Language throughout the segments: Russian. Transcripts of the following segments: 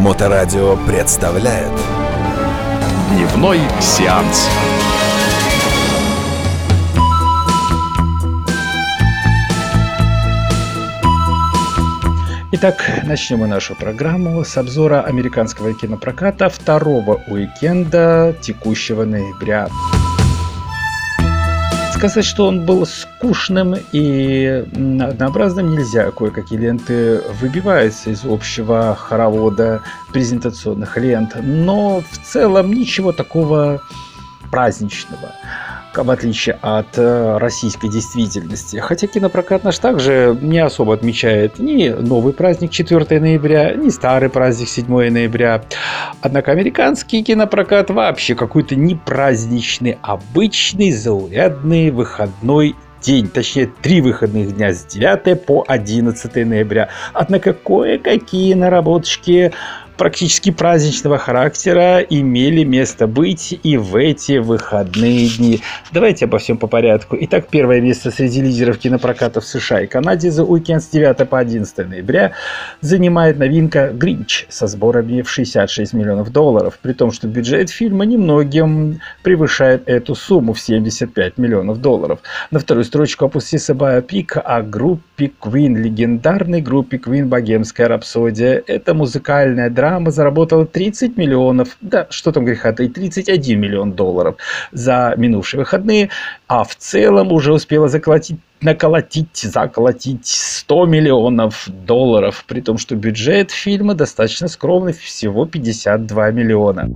Моторадио представляет Дневной сеанс. Итак, начнем мы нашу программу с обзора американского кинопроката второго уикенда текущего ноября. Сказать, что он был скучным и однообразным нельзя. Кое-какие ленты выбиваются из общего хоровода презентационных лент, но в целом ничего такого праздничного в отличие от э, российской действительности. Хотя кинопрокат наш также не особо отмечает ни новый праздник 4 ноября, ни старый праздник 7 ноября. Однако американский кинопрокат вообще какой-то не праздничный, обычный, заурядный выходной день, точнее три выходных дня с 9 по 11 ноября. Однако кое-какие наработочки практически праздничного характера имели место быть и в эти выходные дни. Давайте обо всем по порядку. Итак, первое место среди лидеров кинопроката в США и Канаде за уикенд с 9 по 11 ноября занимает новинка «Гринч» со сборами в 66 миллионов долларов, при том, что бюджет фильма немногим превышает эту сумму в 75 миллионов долларов. На вторую строчку опустился биопик о группе Queen, легендарной группе Queen «Богемская рапсодия». Это музыкальная драма программа заработала 30 миллионов, да, что там греха, и 31 миллион долларов за минувшие выходные, а в целом уже успела заколотить наколотить, заколотить 100 миллионов долларов, при том, что бюджет фильма достаточно скромный, всего 52 миллиона.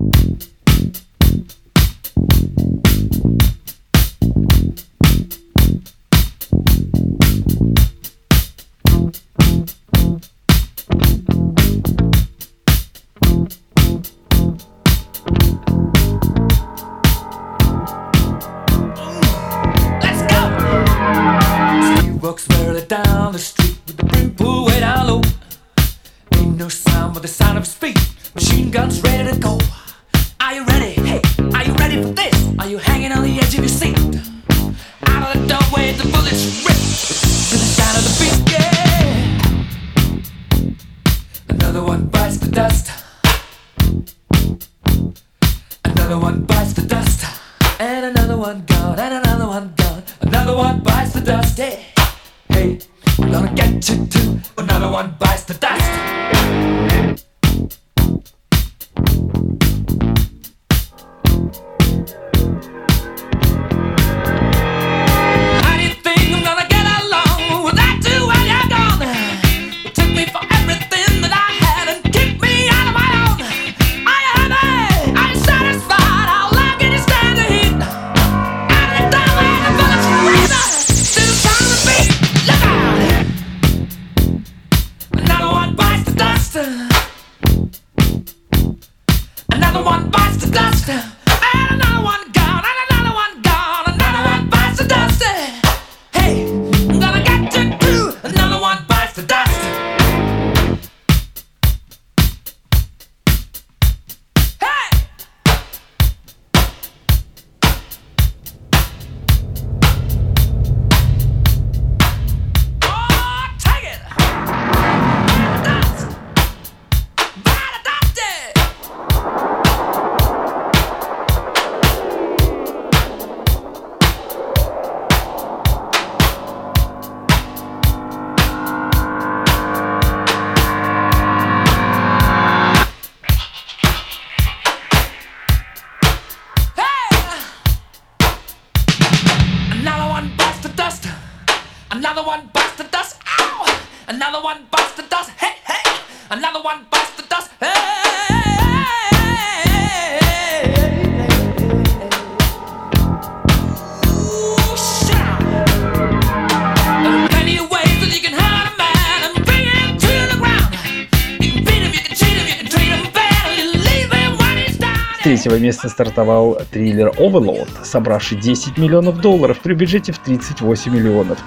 Места стартовал триллер Overlord, собравший 10 миллионов долларов при бюджете в 38 миллионов.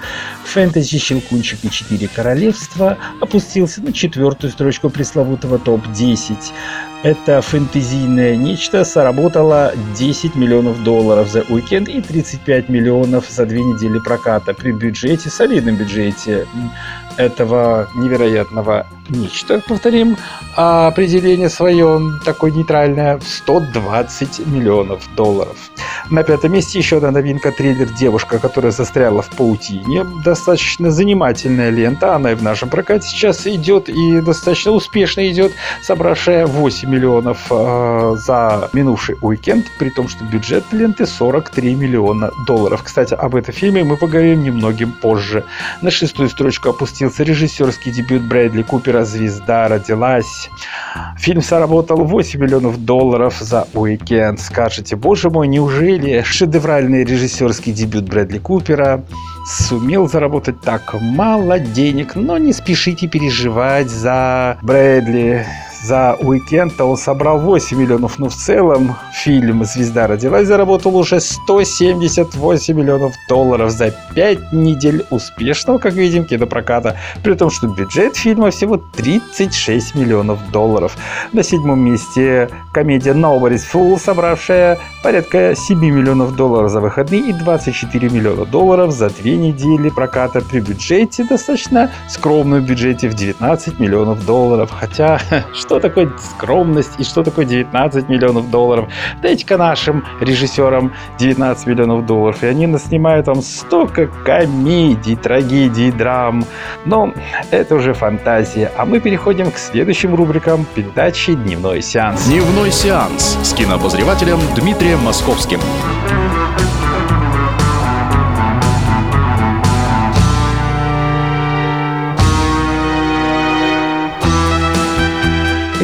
Фэнтези «Щелкунчик и четыре королевства» опустился на четвертую строчку пресловутого топ-10. Это фэнтезийное нечто сработало 10 миллионов долларов за уикенд и 35 миллионов за две недели проката при бюджете, солидном бюджете этого невероятного нечто, повторим, определение свое такое нейтральное в 120 миллионов долларов. На пятом месте еще одна новинка триллер «Девушка, которая застряла в паутине». Достаточно занимательная лента, она и в нашем прокате сейчас идет и достаточно успешно идет, собравшая 8 миллионов э, за минувший уикенд, при том, что бюджет ленты 43 миллиона долларов. Кстати, об этом фильме мы поговорим немногим позже. На шестую строчку опустился режиссерский дебют Брэдли Купера «Звезда родилась». Фильм заработал 8 миллионов долларов за уикенд. Скажете, боже мой, неужели шедевральный режиссерский дебют Брэдли Купера сумел заработать так мало денег? Но не спешите переживать за Брэдли за уикенд он собрал 8 миллионов, но в целом фильм «Звезда родилась» заработал уже 178 миллионов долларов за 5 недель успешного, как видим, кинопроката, при том, что бюджет фильма всего 36 миллионов долларов. На седьмом месте комедия «Nobody's Fool», собравшая порядка 7 миллионов долларов за выходные и 24 миллиона долларов за две недели проката при бюджете, достаточно скромном бюджете в 19 миллионов долларов. Хотя, такое скромность и что такое 19 миллионов долларов? Дайте-ка нашим режиссерам 19 миллионов долларов, и они нас снимают там столько комедий, трагедий, драм. Но это уже фантазия. А мы переходим к следующим рубрикам передачи «Дневной сеанс». Дневной сеанс с кинообозревателем Дмитрием Московским.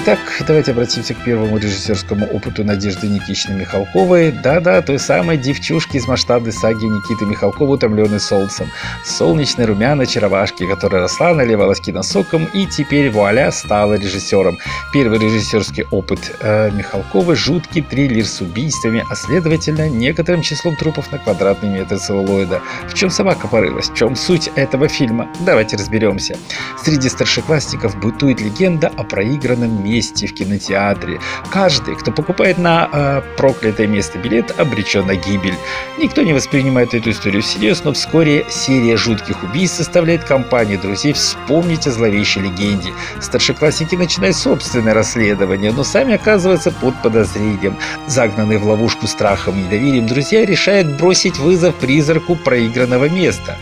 Итак, давайте обратимся к первому режиссерскому опыту Надежды Никитичны Михалковой. Да-да, той самой девчушки из масштабной саги Никиты Михалкова, утомленной солнцем. Солнечной румяной чаровашки, которая росла, наливалась киносоком и теперь, вуаля, стала режиссером. Первый режиссерский опыт э, Михалковой – жуткий триллер с убийствами, а следовательно, некоторым числом трупов на квадратный метр целлулоида. В чем собака порылась? В чем суть этого фильма? Давайте разберемся. Среди старшеклассников бытует легенда о проигранном мире месте в кинотеатре. Каждый, кто покупает на э, проклятое место билет, обречен на гибель. Никто не воспринимает эту историю всерьез, но вскоре серия жутких убийств составляет компанию друзей вспомнить о зловещей легенде. Старшеклассники начинают собственное расследование, но сами оказываются под подозрением. Загнанные в ловушку страхом и недоверием, друзья решают бросить вызов призраку проигранного места.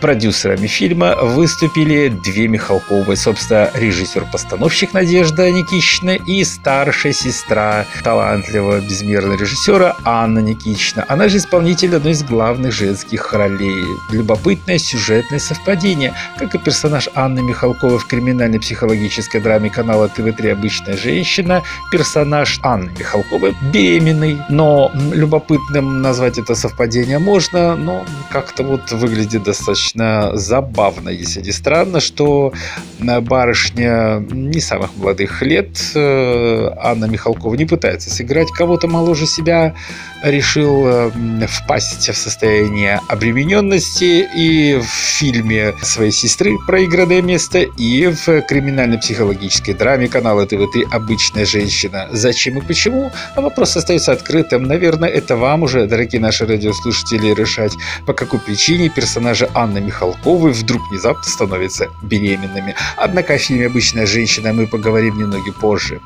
Продюсерами фильма выступили две Михалковы, собственно, режиссер-постановщик Надежда Никитична и старшая сестра талантливого безмерного режиссера Анна Никитична. Она же исполнитель одной из главных женских ролей. Любопытное сюжетное совпадение, как и персонаж Анны Михалковой в криминальной психологической драме канала ТВ-3 «Обычная женщина», персонаж Анны Михалковой беременный, но любопытным назвать это совпадение можно, но как-то вот выглядит достаточно достаточно забавно, если не странно, что барышня не самых молодых лет, э, Анна Михалкова, не пытается сыграть кого-то моложе себя, решил э, впасть в состояние обремененности и в фильме своей сестры «Проигранное место» и в криминально-психологической драме канала ТВ3 «Обычная женщина». Зачем и почему? А вопрос остается открытым. Наверное, это вам уже, дорогие наши радиослушатели, решать, по какой причине персонажи Анны Михалковой вдруг внезапно становятся беременными. Однако о фильме «Обычная женщина» мы поговорим немного позже.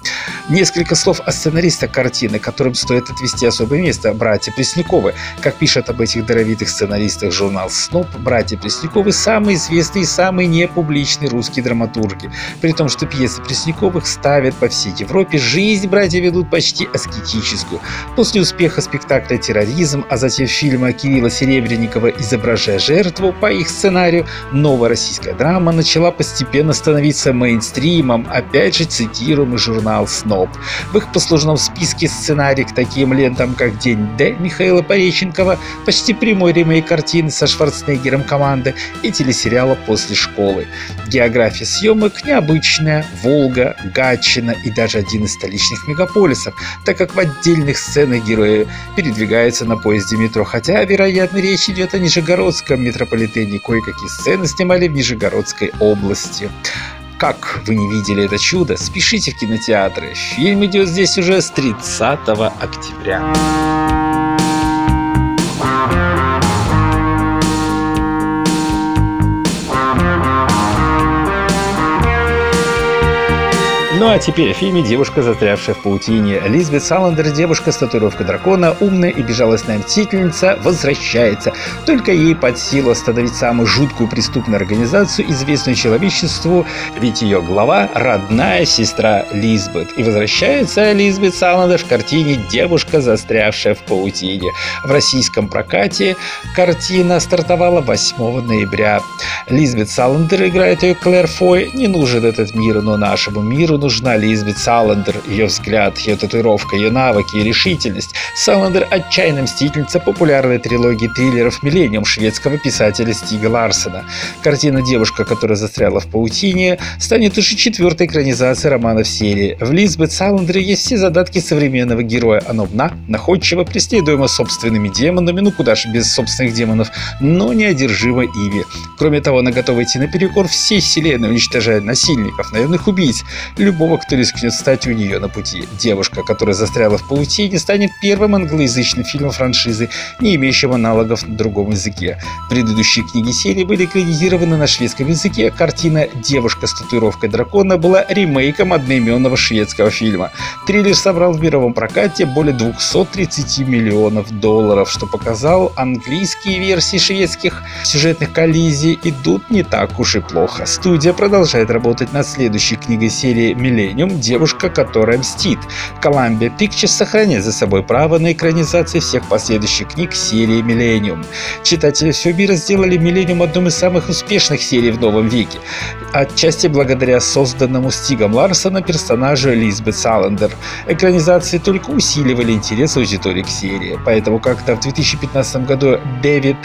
Несколько слов о сценаристах картины, которым стоит отвести особое место сценариста братья Пресняковы. Как пишет об этих даровитых сценаристах журнал «Сноп», братья Пресняковы – самые известные и самые непубличные русские драматурги. При том, что пьесы Пресняковых ставят по всей Европе, жизнь братья ведут почти аскетическую. После успеха спектакля «Терроризм», а затем фильма Кирилла Серебренникова «Изображая жертву» по их сценарию, новая российская драма начала постепенно становиться мейнстримом, опять же цитируемый журнал «Сноп». В их послужном списке сценарий к таким лентам, как «День День Д Михаила Пореченкова, почти прямой ремейк картины со Шварценеггером команды и телесериала «После школы». География съемок необычная, Волга, Гатчина и даже один из столичных мегаполисов, так как в отдельных сценах герои передвигаются на поезде метро, хотя, вероятно, речь идет о Нижегородском метрополитене, кое-какие сцены снимали в Нижегородской области. как вы не видели это чудо, спешите в кинотеатры. Фильм идет здесь уже с 30 октября. Ну а теперь о фильме «Девушка, застрявшая в паутине». Лизбет Саландер, девушка с татуировкой дракона, умная и безжалостная мстительница, возвращается. Только ей под силу остановить самую жуткую преступную организацию, известную человечеству, ведь ее глава – родная сестра Лизбет. И возвращается Лизбет Саландер в картине «Девушка, застрявшая в паутине». В российском прокате картина стартовала 8 ноября. Лизбет Саландер играет ее Клэр Фой. Не нужен этот мир, но нашему миру нужен нужна Лизбет Саландер, ее взгляд, ее татуировка, ее навыки и решительность. Саландер – отчаянная мстительница популярной трилогии триллеров «Миллениум» шведского писателя Стига Ларсена. Картина «Девушка, которая застряла в паутине» станет уже четвертой экранизацией романа в серии. В Лизбет Саландер есть все задатки современного героя. Она умна, находчива, преследуема собственными демонами, ну куда же без собственных демонов, но неодержима ими. Кроме того, она готова идти наперекор всей вселенной, уничтожая насильников, наемных убийц, любовь любого, кто рискнет стать у нее на пути. Девушка, которая застряла в паутине, станет первым англоязычным фильмом франшизы, не имеющим аналогов на другом языке. Предыдущие книги серии были экранизированы на шведском языке. Картина «Девушка с татуировкой дракона» была ремейком одноименного шведского фильма. Триллер собрал в мировом прокате более 230 миллионов долларов, что показал английские версии шведских сюжетных коллизий идут не так уж и плохо. Студия продолжает работать над следующей книгой серии Millennium девушка, которая мстит. Columbia Pictures сохраняет за собой право на экранизацию всех последующих книг серии Millennium. Читатели всего мира сделали Millennium одной из самых успешных серий в новом веке. Отчасти благодаря созданному Стигом Ларсона персонажу Лизбет Саландер. Экранизации только усиливали интерес аудитории к серии. Поэтому, когда в 2015 году Дэвид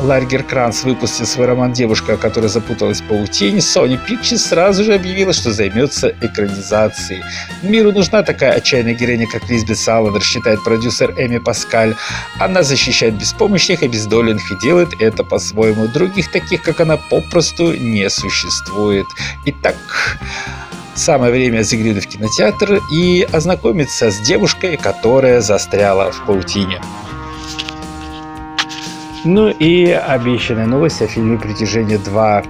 Ларгер-Кранц выпустил свой роман «Девушка, которая запуталась в паутине», Sony Pictures сразу же объявила, что займется экранизацией экранизации. Миру нужна такая отчаянная героиня, как Лизбет Саландер, считает продюсер Эми Паскаль. Она защищает беспомощных обездоленных и делает это по-своему. Других таких, как она, попросту не существует. Итак, самое время заглянуть в кинотеатр и ознакомиться с девушкой, которая застряла в паутине. Ну и обещанная новость о фильме «Притяжение 2».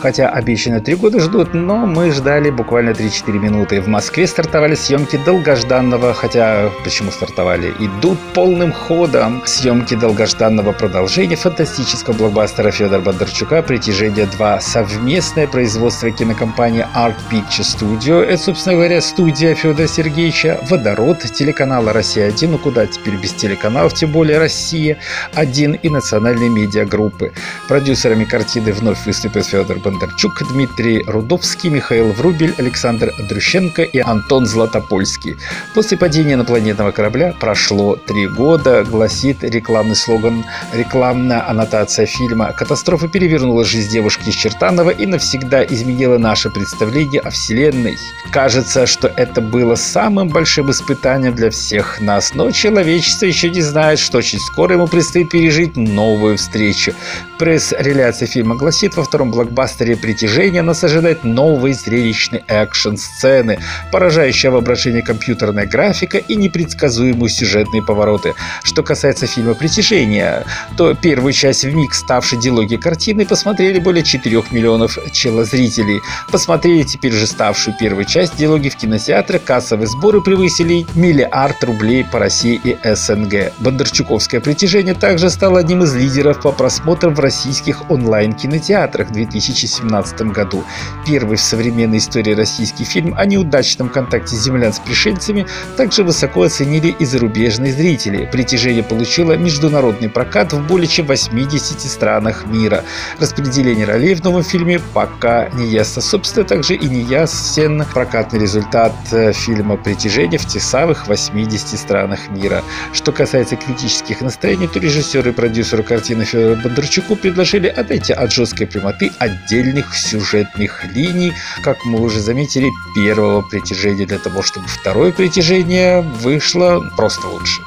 Хотя обещанные три года ждут, но мы ждали буквально 3-4 минуты. В Москве стартовали съемки долгожданного, хотя почему стартовали? Идут полным ходом съемки долгожданного продолжения фантастического блокбастера Федора Бондарчука «Притяжение 2». Совместное производство кинокомпании Art Picture Studio. Это, собственно говоря, студия Федора Сергеевича, Водород, телеканала «Россия-1». Ну куда теперь без телеканалов, тем более «Россия-1» и национальной медиагруппы. Продюсерами картины вновь выступят Федор Бондарчук, Дмитрий Рудовский, Михаил Врубель, Александр Дрющенко и Антон Златопольский. После падения инопланетного корабля прошло три года, гласит рекламный слоган, рекламная аннотация фильма. Катастрофа перевернула жизнь девушки из Чертанова и навсегда изменила наше представление о Вселенной. Кажется, что это было самым большим испытанием для всех нас, но человечество еще не знает, что очень скоро ему предстоит пережить новую встречу. Пресс-реляция фильма гласит, во втором блокбастере «Притяжение» нас ожидает новый зрелищный экшн-сцены, поражающая воображение компьютерная графика и непредсказуемые сюжетные повороты. Что касается фильма «Притяжение», то первую часть в миг ставшей дилогией картины посмотрели более 4 миллионов челозрителей. Посмотрели теперь же ставшую первую часть диалоги в кинотеатрах, кассовые сборы превысили миллиард рублей по России и СНГ. Бондарчуковское «Притяжение» также стало одним из лидеров по просмотрам в российских онлайн-кинотеатрах 2000 2017 году. Первый в современной истории российский фильм о неудачном контакте землян с пришельцами также высоко оценили и зарубежные зрители. Притяжение получило международный прокат в более чем 80 странах мира. Распределение ролей в новом фильме пока не ясно. Собственно, также и не ясен прокатный результат э, фильма «Притяжение» в тех самых 80 странах мира. Что касается критических настроений, то режиссеры и продюсеры картины Федору Бондарчуку предложили отойти от жесткой прямоты отдельных сюжетных линий, как мы уже заметили, первого притяжения для того, чтобы второе притяжение вышло просто лучше.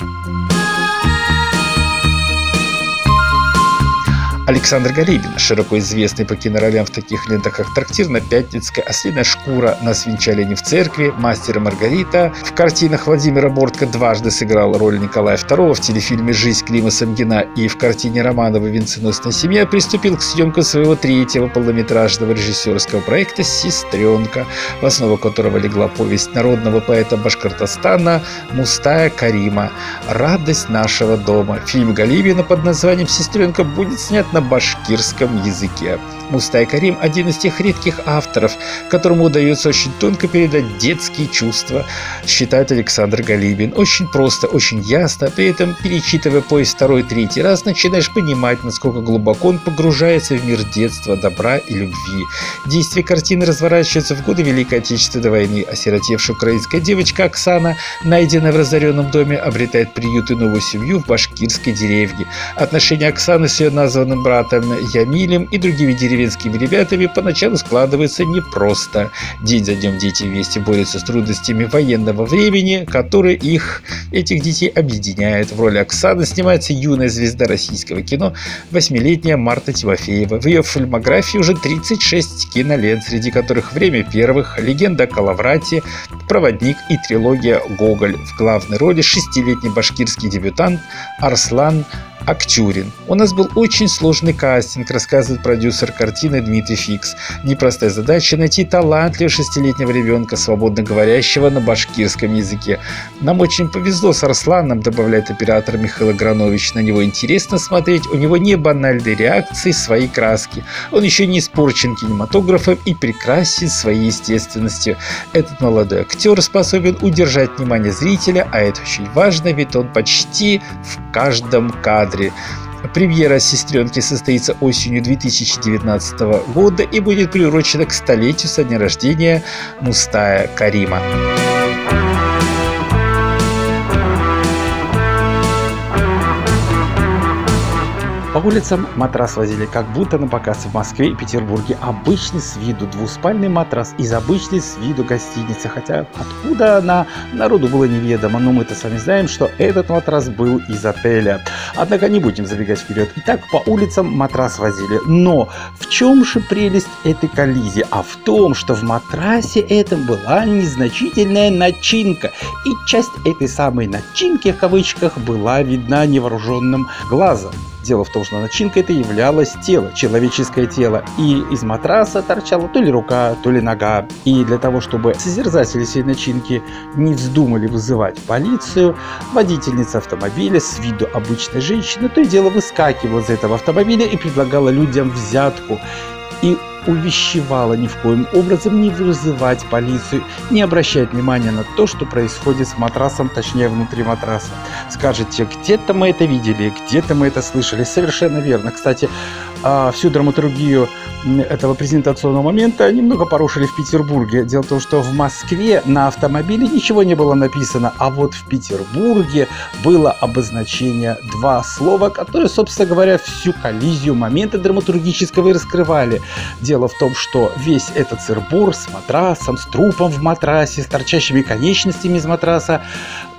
Александр Галибин, широко известный по киноролям в таких лентах, как «Трактир на Пятницкой», «Ослиная шкура», «Нас венчали не в церкви», «Мастер и Маргарита». В картинах Владимира Бортко дважды сыграл роль Николая II в телефильме «Жизнь Клима Самгина» и в картине Романова «Венценосная семья» приступил к съемкам своего третьего полнометражного режиссерского проекта «Сестренка», в основу которого легла повесть народного поэта Башкортостана Мустая Карима «Радость нашего дома». Фильм Галибина под названием «Сестренка» будет снят на башкирском языке. Мустай Карим – один из тех редких авторов, которому удается очень тонко передать детские чувства, считает Александр Галибин. Очень просто, очень ясно, при этом перечитывая поезд второй, третий раз, начинаешь понимать, насколько глубоко он погружается в мир детства, добра и любви. Действие картины разворачивается в годы Великой Отечественной войны. Осиротевшая украинская девочка Оксана, найденная в разоренном доме, обретает приют и новую семью в башкирской деревне. Отношения Оксаны с ее названным братом Ямилем и другими деревьями деревенскими ребятами поначалу складывается непросто. День за днем дети вместе борются с трудностями военного времени, которые их, этих детей, объединяют. В роли Оксаны снимается юная звезда российского кино, восьмилетняя Марта Тимофеева. В ее фильмографии уже 36 кинолент, среди которых «Время первых», «Легенда о Калаврате», «Проводник» и трилогия «Гоголь». В главной роли шестилетний башкирский дебютант Арслан Актюрин. У нас был очень сложный кастинг, рассказывает продюсер картины Дмитрий Фикс. Непростая задача найти талантливого шестилетнего ребенка, свободно говорящего на башкирском языке. Нам очень повезло с Арсланом, добавляет оператор Михаил Гранович. На него интересно смотреть, у него не банальные реакции, свои краски. Он еще не испорчен кинематографом и прекрасен своей естественностью. Этот молодой актер способен удержать внимание зрителя, а это очень важно, ведь он почти в каждом кадре кадре. Премьера «Сестренки» состоится осенью 2019 года и будет приурочена к столетию со дня рождения Мустая Карима. Улицам матрас возили как будто на показ в Москве и Петербурге. Обычный с виду двуспальный матрас из обычной с виду гостиницы. Хотя откуда она, народу было неведомо. Но мы-то с вами знаем, что этот матрас был из отеля. Однако не будем забегать вперед. Итак, по улицам матрас возили. Но в чем же прелесть этой коллизии? А в том, что в матрасе этом была незначительная начинка. И часть этой самой начинки, в кавычках, была видна невооруженным глазом. Дело в том, что начинкой это являлось тело, человеческое тело. И из матраса торчала то ли рука, то ли нога. И для того, чтобы созерцатели всей начинки не вздумали вызывать полицию, водительница автомобиля с виду обычной женщины то и дело выскакивала из этого автомобиля и предлагала людям взятку. И увещевала ни в коем образом не вызывать полицию, не обращать внимания на то, что происходит с матрасом, точнее внутри матраса. Скажете, где-то мы это видели, где-то мы это слышали. Совершенно верно. Кстати, а, всю драматургию этого презентационного момента немного порушили в Петербурге. Дело в том, что в Москве на автомобиле ничего не было написано, а вот в Петербурге было обозначение два слова, которые, собственно говоря, всю коллизию момента драматургического и раскрывали. Дело в том, что весь этот сырбор с матрасом, с трупом в матрасе, с торчащими конечностями из матраса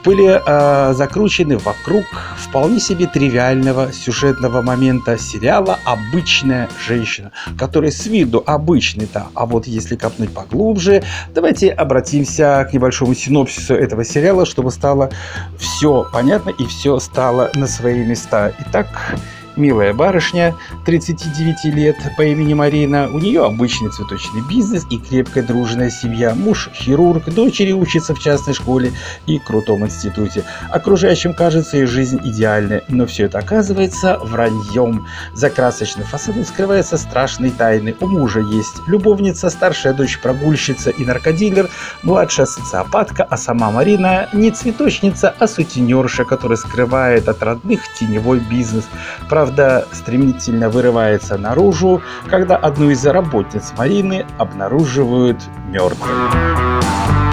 были э, закручены вокруг вполне себе тривиального сюжетного момента сериала «Обычная женщина», который с виду обычный, да, а вот если копнуть поглубже, давайте обратимся к небольшому синопсису этого сериала, чтобы стало все понятно и все стало на свои места. Итак, Милая барышня, 39 лет, по имени Марина. У нее обычный цветочный бизнес и крепкая дружная семья. Муж хирург, дочери учатся в частной школе и крутом институте. Окружающим кажется ее жизнь идеальной, но все это оказывается враньем. За красочным фасадом скрываются страшные тайны. У мужа есть любовница, старшая дочь прогульщица и наркодилер, младшая социопатка, а сама Марина не цветочница, а сутенерша, которая скрывает от родных теневой бизнес правда, стремительно вырывается наружу, когда одну из работниц Марины обнаруживают мертвой.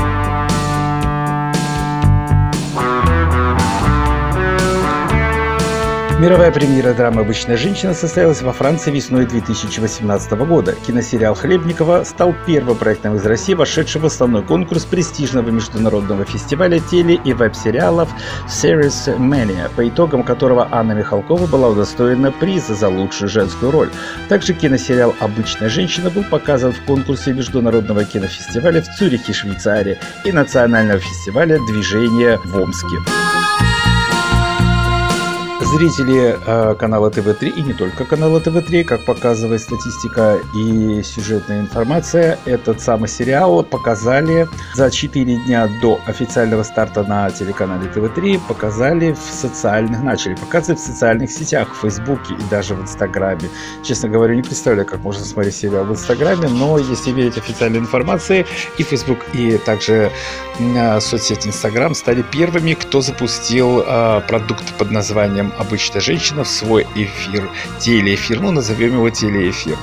Мировая премьера драмы «Обычная женщина» состоялась во Франции весной 2018 года. Киносериал Хлебникова стал первым проектом из России, вошедшим в основной конкурс престижного международного фестиваля теле- и веб-сериалов Series Mania, по итогам которого Анна Михалкова была удостоена приза за лучшую женскую роль. Также киносериал «Обычная женщина» был показан в конкурсе Международного кинофестиваля в Цюрихе, Швейцарии и Национального фестиваля «Движение» в Омске. Зрители э, канала ТВ-3 и не только канала ТВ-3, как показывает статистика и сюжетная информация, этот самый сериал показали за 4 дня до официального старта на телеканале ТВ-3, показали в социальных, начали показывать в социальных сетях, в Фейсбуке и даже в Инстаграме. Честно говоря, не представляю, как можно смотреть сериал в Инстаграме, но если верить официальной информации, и Фейсбук, и также э, соцсеть Инстаграм стали первыми, кто запустил э, продукт под названием обычная женщина в свой эфир, телеэфир, ну назовем его телеэфир.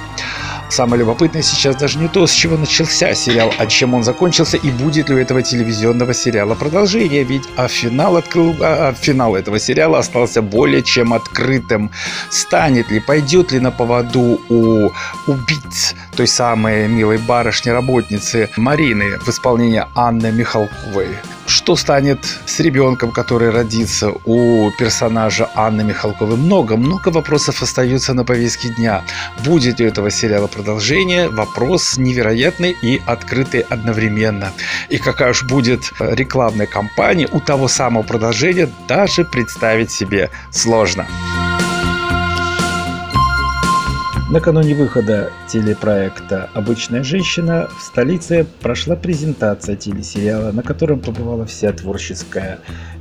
Самое любопытное сейчас даже не то, с чего начался сериал, а чем он закончился и будет ли у этого телевизионного сериала продолжение, ведь а финал, открыл, а, а финал этого сериала остался более чем открытым. Станет ли, пойдет ли на поводу у убийц той самой милой барышни-работницы Марины в исполнении Анны Михалковой? Что станет с ребенком, который родится у персонажа Анны Михалковой. Много-много вопросов остаются на повестке дня. Будет у этого сериала продолжение? Вопрос невероятный и открытый одновременно. И какая уж будет рекламная кампания у того самого продолжения, даже представить себе сложно. Накануне выхода телепроекта «Обычная женщина» в столице прошла презентация телесериала, на котором побывала вся творческая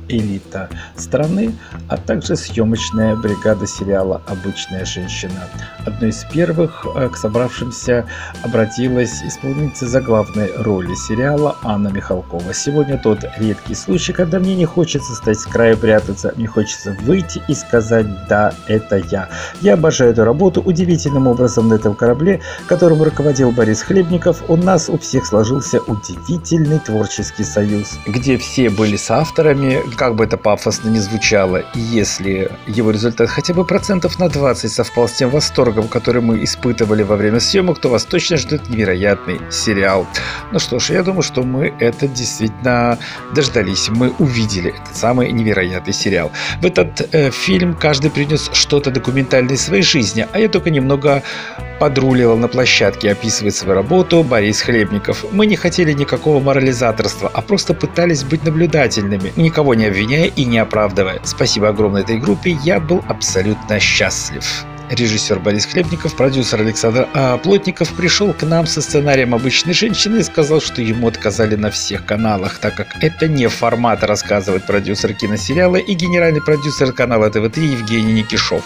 элита страны, а также съемочная бригада сериала «Обычная женщина». Одной из первых э, к собравшимся обратилась исполнительница заглавной роли сериала Анна Михалкова. Сегодня тот редкий случай, когда мне не хочется стать с краю прятаться, мне хочется выйти и сказать «да, это я». Я обожаю эту работу удивительным образом на этом корабле, которым руководил Борис Хлебников, у нас у всех сложился удивительный творческий союз, где все были соавторами, как бы это пафосно не звучало, и если его результат хотя бы процентов на 20 совпал с тем восторгом, который мы испытывали во время съемок, то вас точно ждет невероятный сериал. Ну что ж, я думаю, что мы это действительно дождались, мы увидели этот самый невероятный сериал. В этот э, фильм каждый принес что-то документальное из своей жизни, а я только немного подруливал на площадке, описывает свою работу Борис Хлебников. Мы не хотели никакого морализаторства, а просто пытались быть наблюдательными, никого не обвиняя и не оправдывая. Спасибо огромное этой группе, я был абсолютно счастлив режиссер Борис Хлебников, продюсер Александр а, Плотников пришел к нам со сценарием «Обычной женщины» и сказал, что ему отказали на всех каналах, так как это не формат, рассказывает продюсер киносериала и генеральный продюсер канала ТВ3 Евгений Никишов.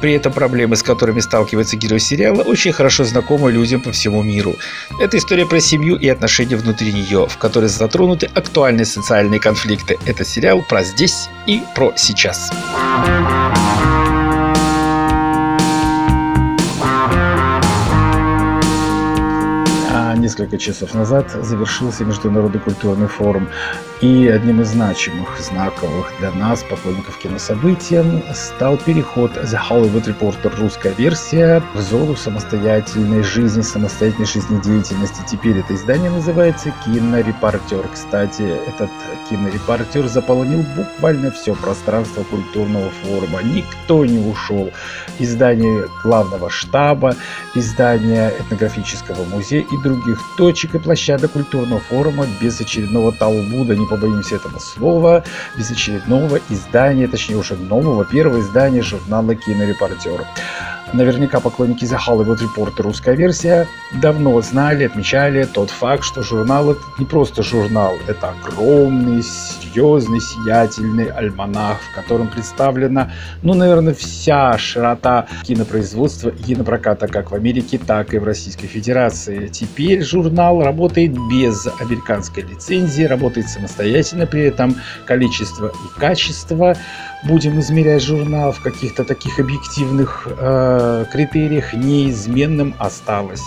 При этом проблемы, с которыми сталкивается герой сериала, очень хорошо знакомы людям по всему миру. Это история про семью и отношения внутри нее, в которой затронуты актуальные социальные конфликты. Это сериал про здесь и про сейчас. Несколько часов назад завершился Международный культурный форум. И одним из значимых, знаковых для нас, поклонников кинособытий, стал переход The Hollywood Reporter русская версия в зону самостоятельной жизни, самостоятельной жизнедеятельности. Теперь это издание называется «Кинорепортер». Кстати, этот кинорепортер заполонил буквально все пространство культурного форума. Никто не ушел. Издание главного штаба, издание этнографического музея и других точек и площадок культурного форума без очередного Талмуда, не побоимся этого слова, без очередного издания, точнее уже нового, первого издания журнала «Кинорепортер». Наверняка поклонники The Hollywood Report русская версия давно знали, отмечали тот факт, что журнал это не просто журнал, это огромный, серьезный, сиятельный альманах, в котором представлена, ну, наверное, вся широта кинопроизводства и кинопроката как в Америке, так и в Российской Федерации. Теперь журнал работает без американской лицензии, работает самостоятельно, при этом количество и качество будем измерять журнал в каких-то таких объективных э, критериях неизменным осталось.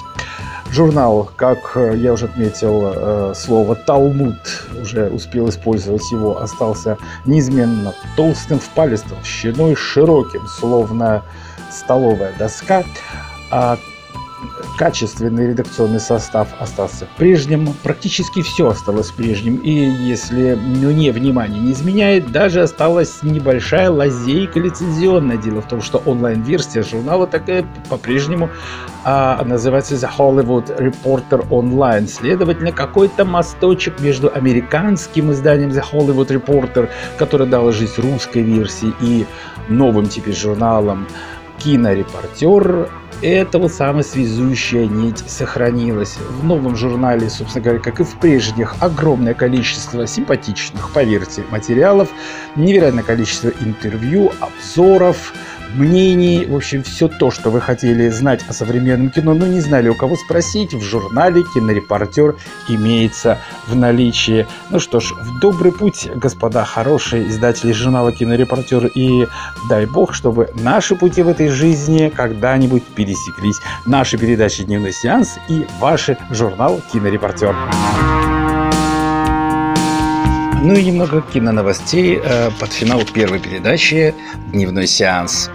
Журнал, как я уже отметил, э, слово «талмуд» уже успел использовать его, остался неизменно толстым в палец толщиной, широким, словно столовая доска, а качественный редакционный состав остался прежним, практически все осталось прежним, и если мне внимание не изменяет, даже осталась небольшая лазейка лицензионная. Дело в том, что онлайн-версия журнала такая по-прежнему а, называется The Hollywood Reporter Online. Следовательно, какой-то мосточек между американским изданием The Hollywood Reporter, который дал жизнь русской версии, и новым теперь журналом кинорепортер эта вот самая связующая нить сохранилась. В новом журнале, собственно говоря, как и в прежних, огромное количество симпатичных, поверьте, материалов, невероятное количество интервью, обзоров, мнений, в общем, все то, что вы хотели знать о современном кино, но не знали у кого спросить, в журнале «Кинорепортер» имеется в наличии. Ну что ж, в добрый путь, господа хорошие издатели журнала «Кинорепортер», и дай бог, чтобы наши пути в этой жизни когда-нибудь пересеклись. Наши передачи «Дневной сеанс» и ваш журнал «Кинорепортер». Ну и немного киноновостей э, под финал первой передачи «Дневной сеанс».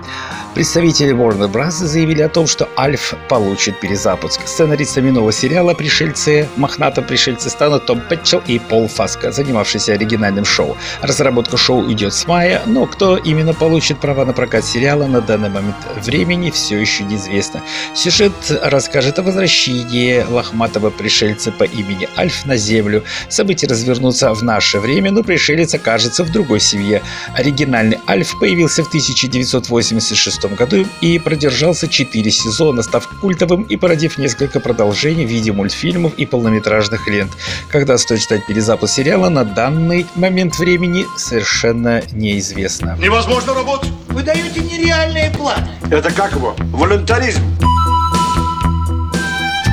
Представители Warner Bros. заявили о том, что Альф получит перезапуск. Сценаристами нового сериала «Пришельцы» мохнатом пришельцы станут Том Пэтчелл и Пол Фаска, занимавшиеся оригинальным шоу. Разработка шоу идет с мая, но кто именно получит права на прокат сериала на данный момент времени все еще неизвестно. Сюжет расскажет о возвращении лохматого пришельца по имени Альф на Землю. События развернутся в наше время, но пришелец окажется в другой семье. Оригинальный Альф появился в 1986 году и продержался 4 сезона, став культовым и породив несколько продолжений в виде мультфильмов и полнометражных лент. Когда стоит ждать перезапуск сериала, на данный момент времени совершенно неизвестно. Невозможно работать. Вы даете нереальные планы. Это как его? Волюнтаризм.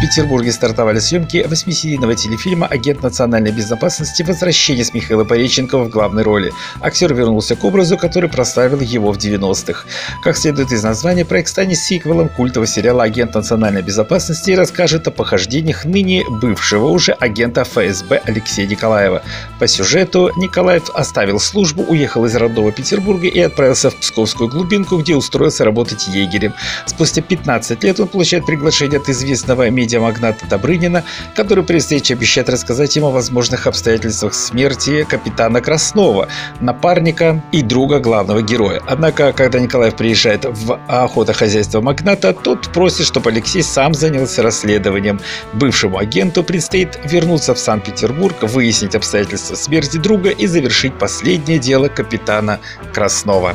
Петербурге стартовали съемки восьмисерийного телефильма «Агент национальной безопасности. Возвращение» с Михаилом Пореченковым в главной роли. Актер вернулся к образу, который прославил его в 90-х. Как следует из названия, проект станет сиквелом культового сериала «Агент национальной безопасности» и расскажет о похождениях ныне бывшего уже агента ФСБ Алексея Николаева. По сюжету Николаев оставил службу, уехал из родного Петербурга и отправился в Псковскую глубинку, где устроился работать егерем. Спустя 15 лет он получает приглашение от известного медиамагната Добрынина, который при встрече обещает рассказать ему о возможных обстоятельствах смерти капитана Краснова, напарника и друга главного героя. Однако, когда Николаев приезжает в охотохозяйство магната, тот просит, чтобы Алексей сам занялся расследованием. Бывшему агенту предстоит вернуться в Санкт-Петербург, выяснить обстоятельства смерти друга и завершить последнее дело капитана Краснова.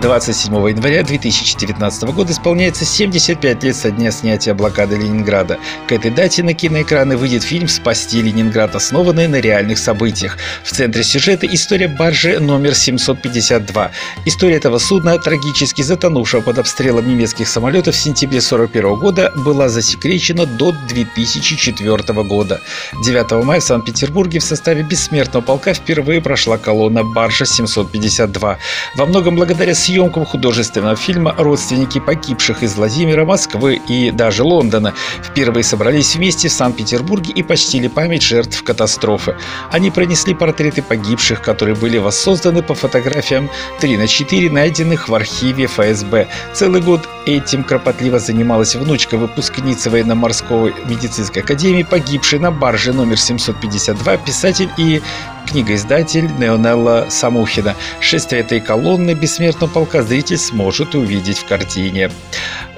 27 января 2019 года исполняется 75 лет со дня снятия блокады Ленинграда. К этой дате на киноэкраны выйдет фильм «Спасти Ленинград», основанный на реальных событиях. В центре сюжета история баржи номер 752. История этого судна, трагически затонувшего под обстрелом немецких самолетов в сентябре 1941 года, была засекречена до 2004 года. 9 мая в Санкт-Петербурге в составе бессмертного полка впервые прошла колонна баржа 752. Во многом благодаря съемкам художественного фильма родственники погибших из Владимира, Москвы и даже Лондона впервые собрались вместе в Санкт-Петербурге и почтили память жертв катастрофы. Они пронесли портреты погибших, которые были воссозданы по фотографиям 3 на 4, найденных в архиве ФСБ. Целый год этим кропотливо занималась внучка выпускницы военно-морской медицинской академии, погибшей на барже номер 752, писатель и книгоиздатель Неонелла Самухина. Шествие этой колонны бессмертного полка зритель сможет увидеть в картине.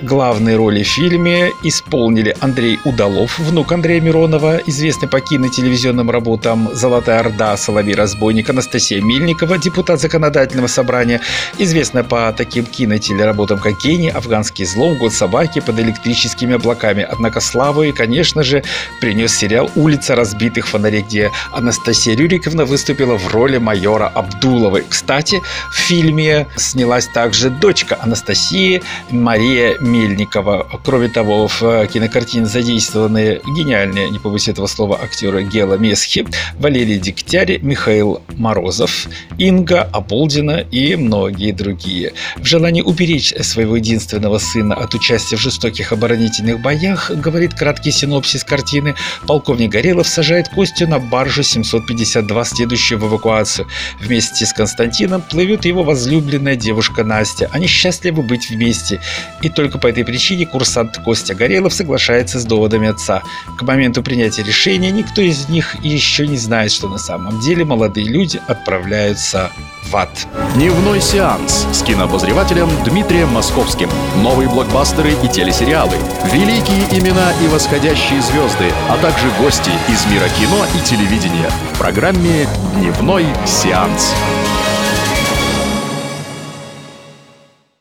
Главные роли в фильме исполнили Андрей Удалов, внук Андрея Миронова, известный по кинотелевизионным работам «Золотая Орда», «Соловей-разбойник», Анастасия Мельникова, депутат законодательного собрания, известная по таким кинотелеработам, как «Гений», «Афганский злом», «Год собаки», «Под электрическими облаками». Однако славу и, конечно же, принес сериал «Улица разбитых фонарей», где Анастасия Рюриковна выступила в роли майора Абдуловой. Кстати, в фильме снялась также дочка Анастасии Мария Мельникова. Кроме того, в кинокартине задействованы гениальные, не побоюсь этого слова, актеры Гела Месхи, Валерий Дегтярь, Михаил Морозов, Инга Оболдина и многие другие. В желании уберечь своего единственного сына от участия в жестоких оборонительных боях, говорит краткий синопсис картины, полковник Горелов сажает Костю на баржу 752, следующую в эвакуацию. Вместе с Константином плывет его возлюбленная девушка Настя. Они счастливы быть вместе. И только по этой причине курсант Костя Горелов соглашается с доводами отца. К моменту принятия решения никто из них еще не знает, что на самом деле молодые люди отправляются в ад. Дневной сеанс с кинообозревателем Дмитрием Московским. Новые блокбастеры и телесериалы. Великие имена и восходящие звезды, а также гости из мира кино и телевидения. В программе «Дневной сеанс».